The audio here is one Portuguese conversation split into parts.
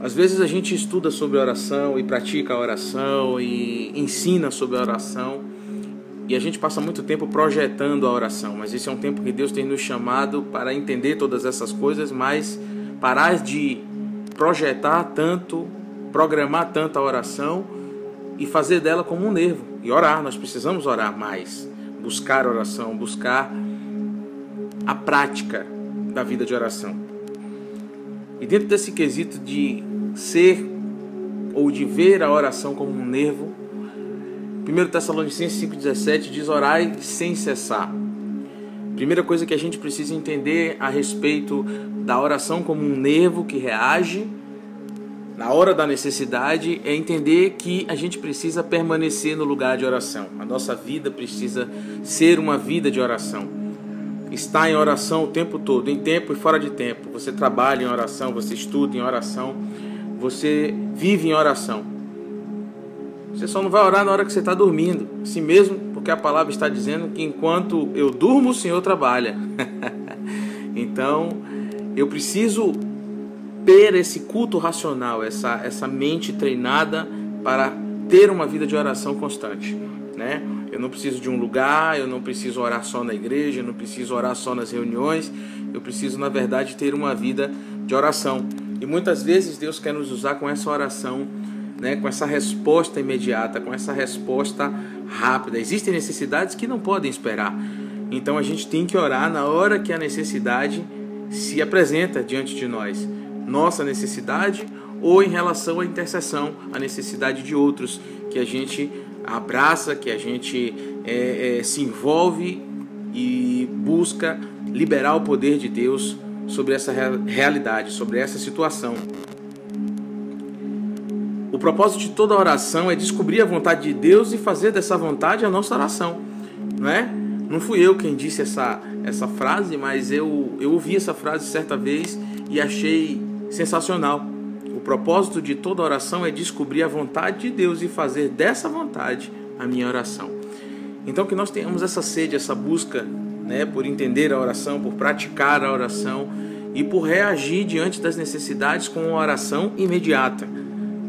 Às vezes a gente estuda sobre oração e pratica a oração e ensina sobre a oração e a gente passa muito tempo projetando a oração, mas esse é um tempo que Deus tem nos chamado para entender todas essas coisas, mas parar de projetar tanto, programar tanto a oração e fazer dela como um nervo e orar. Nós precisamos orar mais, buscar oração, buscar a prática da vida de oração. E dentro desse quesito de ser ou de ver a oração como um nervo, 1 Tessalonicenses 5,17 diz: Orai sem cessar. Primeira coisa que a gente precisa entender a respeito da oração como um nervo que reage na hora da necessidade é entender que a gente precisa permanecer no lugar de oração. A nossa vida precisa ser uma vida de oração. Estar em oração o tempo todo, em tempo e fora de tempo. Você trabalha em oração, você estuda em oração, você vive em oração. Você só não vai orar na hora que você está dormindo, assim mesmo, porque a palavra está dizendo que enquanto eu durmo, o Senhor trabalha. então, eu preciso ter esse culto racional, essa, essa mente treinada para ter uma vida de oração constante, né? Eu não preciso de um lugar, eu não preciso orar só na igreja, eu não preciso orar só nas reuniões, eu preciso, na verdade, ter uma vida de oração. E muitas vezes Deus quer nos usar com essa oração, né, com essa resposta imediata, com essa resposta rápida. Existem necessidades que não podem esperar. Então a gente tem que orar na hora que a necessidade se apresenta diante de nós nossa necessidade ou em relação à intercessão, a necessidade de outros, que a gente abraça, que a gente é, é, se envolve e busca liberar o poder de Deus sobre essa realidade, sobre essa situação. O propósito de toda oração é descobrir a vontade de Deus e fazer dessa vontade a nossa oração, não é? Não fui eu quem disse essa, essa frase, mas eu, eu ouvi essa frase certa vez e achei sensacional. O propósito de toda oração é descobrir a vontade de Deus e fazer dessa vontade a minha oração. Então que nós tenhamos essa sede, essa busca, né, por entender a oração, por praticar a oração e por reagir diante das necessidades com uma oração imediata,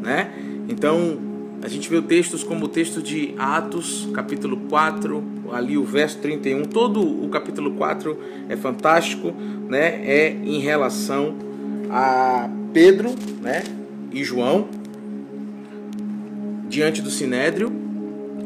né? Então, a gente vê textos como o texto de Atos, capítulo 4, ali o verso 31, todo o capítulo 4 é fantástico, né? É em relação a Pedro né, e João diante do sinédrio.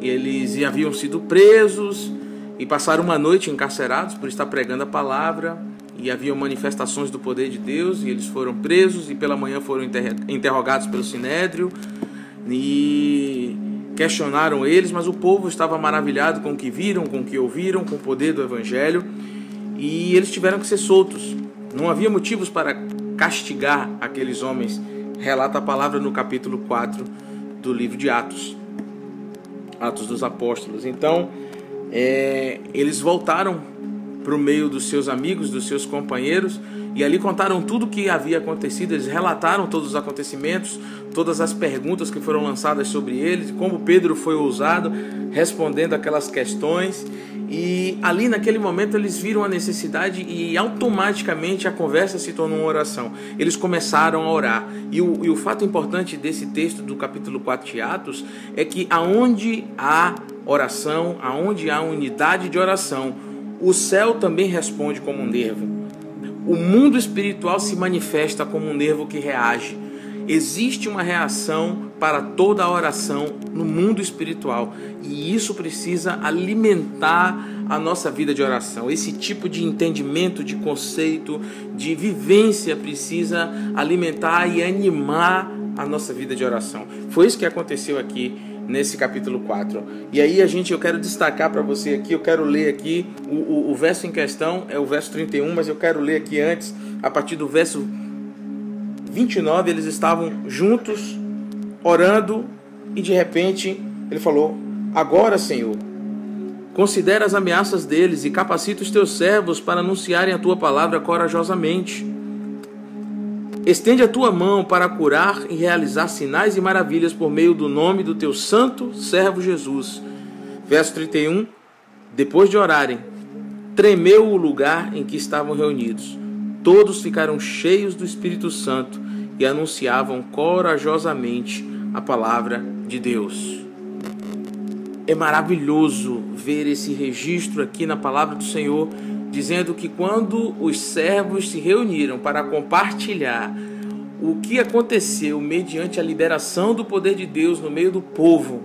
Eles haviam sido presos e passaram uma noite encarcerados por estar pregando a palavra. E haviam manifestações do poder de Deus, e eles foram presos e pela manhã foram interrogados pelo sinédrio e questionaram eles, mas o povo estava maravilhado com o que viram, com o que ouviram, com o poder do evangelho, e eles tiveram que ser soltos. Não havia motivos para castigar aqueles homens, relata a palavra no capítulo 4 do livro de Atos, Atos dos Apóstolos. Então, é, eles voltaram para o meio dos seus amigos, dos seus companheiros, e ali contaram tudo o que havia acontecido, eles relataram todos os acontecimentos, todas as perguntas que foram lançadas sobre eles, como Pedro foi ousado respondendo aquelas questões, e ali naquele momento eles viram a necessidade e automaticamente a conversa se tornou uma oração. Eles começaram a orar. E o, e o fato importante desse texto do capítulo 4 de Atos é que aonde há oração, aonde há unidade de oração, o céu também responde como um nervo. O mundo espiritual se manifesta como um nervo que reage. Existe uma reação para toda a oração no mundo espiritual e isso precisa alimentar a nossa vida de oração. Esse tipo de entendimento, de conceito, de vivência precisa alimentar e animar a nossa vida de oração. Foi isso que aconteceu aqui nesse capítulo 4. E aí a gente eu quero destacar para você aqui, eu quero ler aqui o, o, o verso em questão é o verso 31, mas eu quero ler aqui antes a partir do verso 29, eles estavam juntos, orando, e de repente ele falou: Agora, Senhor, considera as ameaças deles e capacita os teus servos para anunciarem a tua palavra corajosamente. Estende a tua mão para curar e realizar sinais e maravilhas por meio do nome do teu santo servo Jesus. Verso 31. Depois de orarem, tremeu o lugar em que estavam reunidos. Todos ficaram cheios do Espírito Santo e anunciavam corajosamente a palavra de Deus. É maravilhoso ver esse registro aqui na palavra do Senhor, dizendo que quando os servos se reuniram para compartilhar o que aconteceu mediante a liberação do poder de Deus no meio do povo,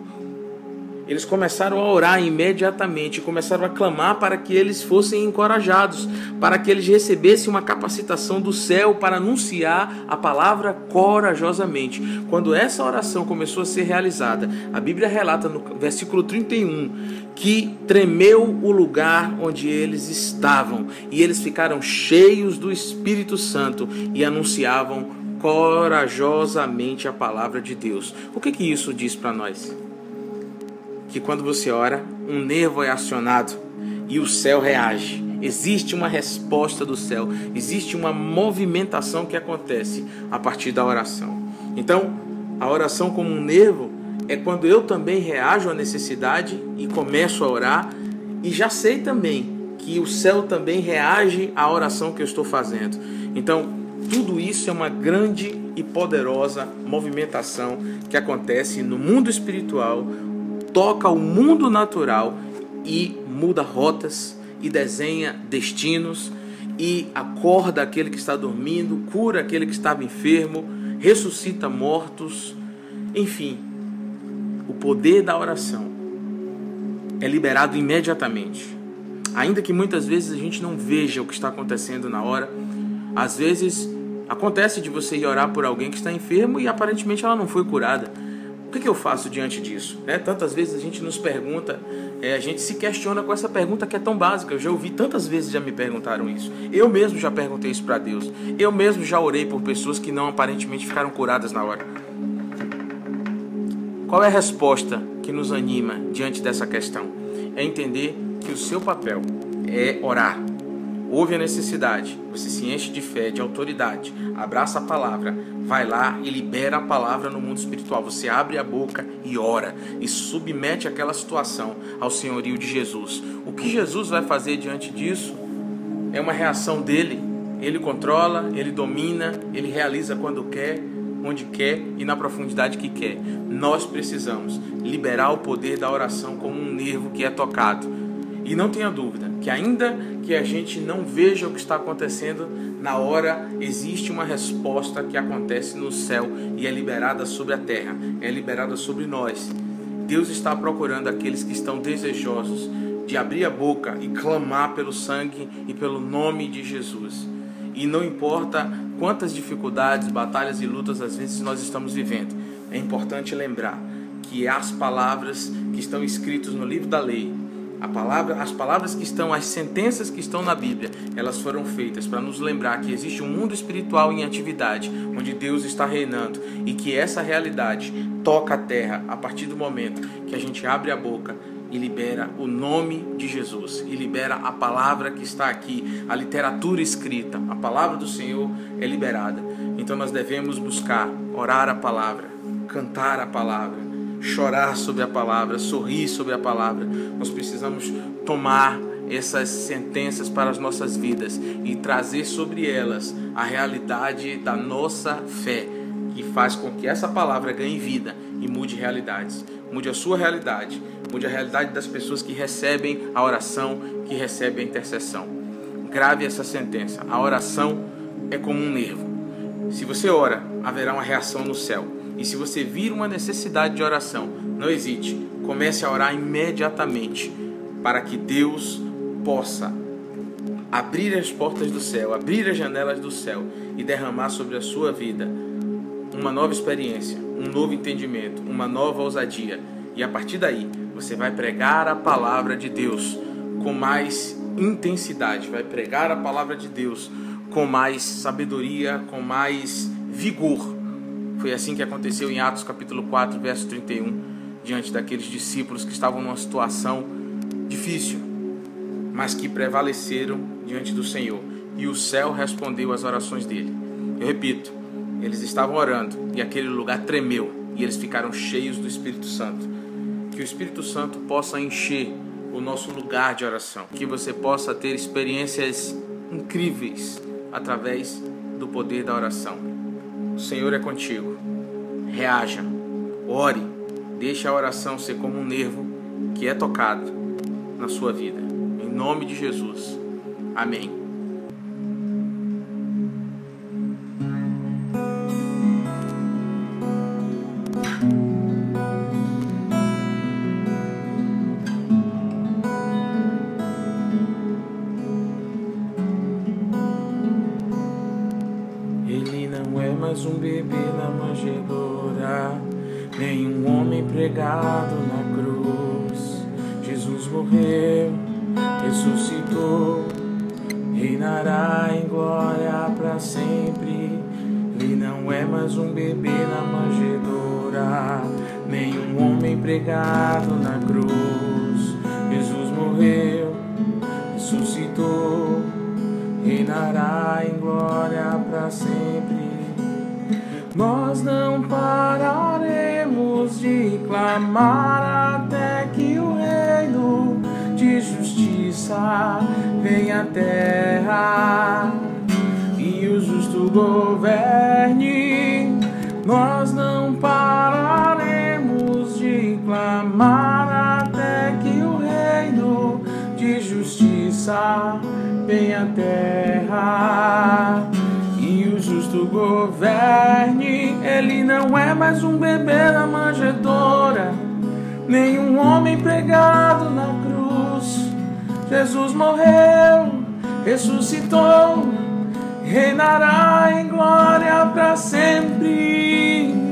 eles começaram a orar imediatamente, começaram a clamar para que eles fossem encorajados, para que eles recebessem uma capacitação do céu para anunciar a palavra corajosamente. Quando essa oração começou a ser realizada, a Bíblia relata no versículo 31 que tremeu o lugar onde eles estavam e eles ficaram cheios do Espírito Santo e anunciavam corajosamente a palavra de Deus. O que que isso diz para nós? Que quando você ora, um nervo é acionado e o céu reage. Existe uma resposta do céu, existe uma movimentação que acontece a partir da oração. Então, a oração como um nervo é quando eu também reajo à necessidade e começo a orar e já sei também que o céu também reage à oração que eu estou fazendo. Então, tudo isso é uma grande e poderosa movimentação que acontece no mundo espiritual, toca o mundo natural e muda rotas e desenha destinos e acorda aquele que está dormindo, cura aquele que estava enfermo, ressuscita mortos. Enfim, o poder da oração é liberado imediatamente. Ainda que muitas vezes a gente não veja o que está acontecendo na hora, às vezes acontece de você ir orar por alguém que está enfermo e aparentemente ela não foi curada o que, que eu faço diante disso? Né? Tantas vezes a gente nos pergunta, é, a gente se questiona com essa pergunta que é tão básica. Eu já ouvi tantas vezes já me perguntaram isso. Eu mesmo já perguntei isso para Deus. Eu mesmo já orei por pessoas que não aparentemente ficaram curadas na hora. Qual é a resposta que nos anima diante dessa questão? É entender que o seu papel é orar, ouve a necessidade, você se enche de fé, de autoridade, abraça a palavra, vai lá e libera a palavra no mundo espiritual. Você abre a boca e ora e submete aquela situação ao senhorio de Jesus. O que Jesus vai fazer diante disso é uma reação dele. Ele controla, ele domina, ele realiza quando quer, onde quer e na profundidade que quer. Nós precisamos liberar o poder da oração como um nervo que é tocado. E não tenha dúvida, que ainda que a gente não veja o que está acontecendo, na hora existe uma resposta que acontece no céu e é liberada sobre a terra, é liberada sobre nós. Deus está procurando aqueles que estão desejosos de abrir a boca e clamar pelo sangue e pelo nome de Jesus. E não importa quantas dificuldades, batalhas e lutas às vezes nós estamos vivendo, é importante lembrar que as palavras que estão escritas no livro da lei palavra, as palavras que estão, as sentenças que estão na Bíblia, elas foram feitas para nos lembrar que existe um mundo espiritual em atividade, onde Deus está reinando e que essa realidade toca a terra a partir do momento que a gente abre a boca e libera o nome de Jesus e libera a palavra que está aqui, a literatura escrita, a palavra do Senhor é liberada. Então nós devemos buscar orar a palavra, cantar a palavra, chorar sobre a palavra, sorrir sobre a palavra. Nós precisamos tomar essas sentenças para as nossas vidas e trazer sobre elas a realidade da nossa fé, que faz com que essa palavra ganhe vida e mude realidades. Mude a sua realidade, mude a realidade das pessoas que recebem a oração, que recebem a intercessão. Grave essa sentença: a oração é como um nervo. Se você ora, haverá uma reação no céu e se você vir uma necessidade de oração, não hesite, comece a orar imediatamente para que Deus possa abrir as portas do céu, abrir as janelas do céu e derramar sobre a sua vida uma nova experiência, um novo entendimento, uma nova ousadia. E a partir daí, você vai pregar a palavra de Deus com mais intensidade, vai pregar a palavra de Deus com mais sabedoria, com mais vigor foi assim que aconteceu em Atos capítulo 4, verso 31, diante daqueles discípulos que estavam numa situação difícil, mas que prevaleceram diante do Senhor, e o céu respondeu às orações dele. Eu repito, eles estavam orando e aquele lugar tremeu e eles ficaram cheios do Espírito Santo. Que o Espírito Santo possa encher o nosso lugar de oração, que você possa ter experiências incríveis através do poder da oração o Senhor é contigo. Reaja, ore, deixe a oração ser como um nervo que é tocado na sua vida. Em nome de Jesus. Amém. Pregado na cruz. Jesus morreu, ressuscitou, reinará em glória para sempre. Ele não é mais um bebê na manjedoura, nem um homem pregado na cruz. Jesus morreu, ressuscitou, reinará em glória para sempre. Nós não pararemos de clamar até que o reino de justiça venha à terra e o justo governe. Nós não pararemos de clamar até que o reino de justiça venha à terra justo governe. Ele não é mais um bebê na manjedoura, nem um homem pregado na cruz. Jesus morreu, ressuscitou, reinará em glória para sempre.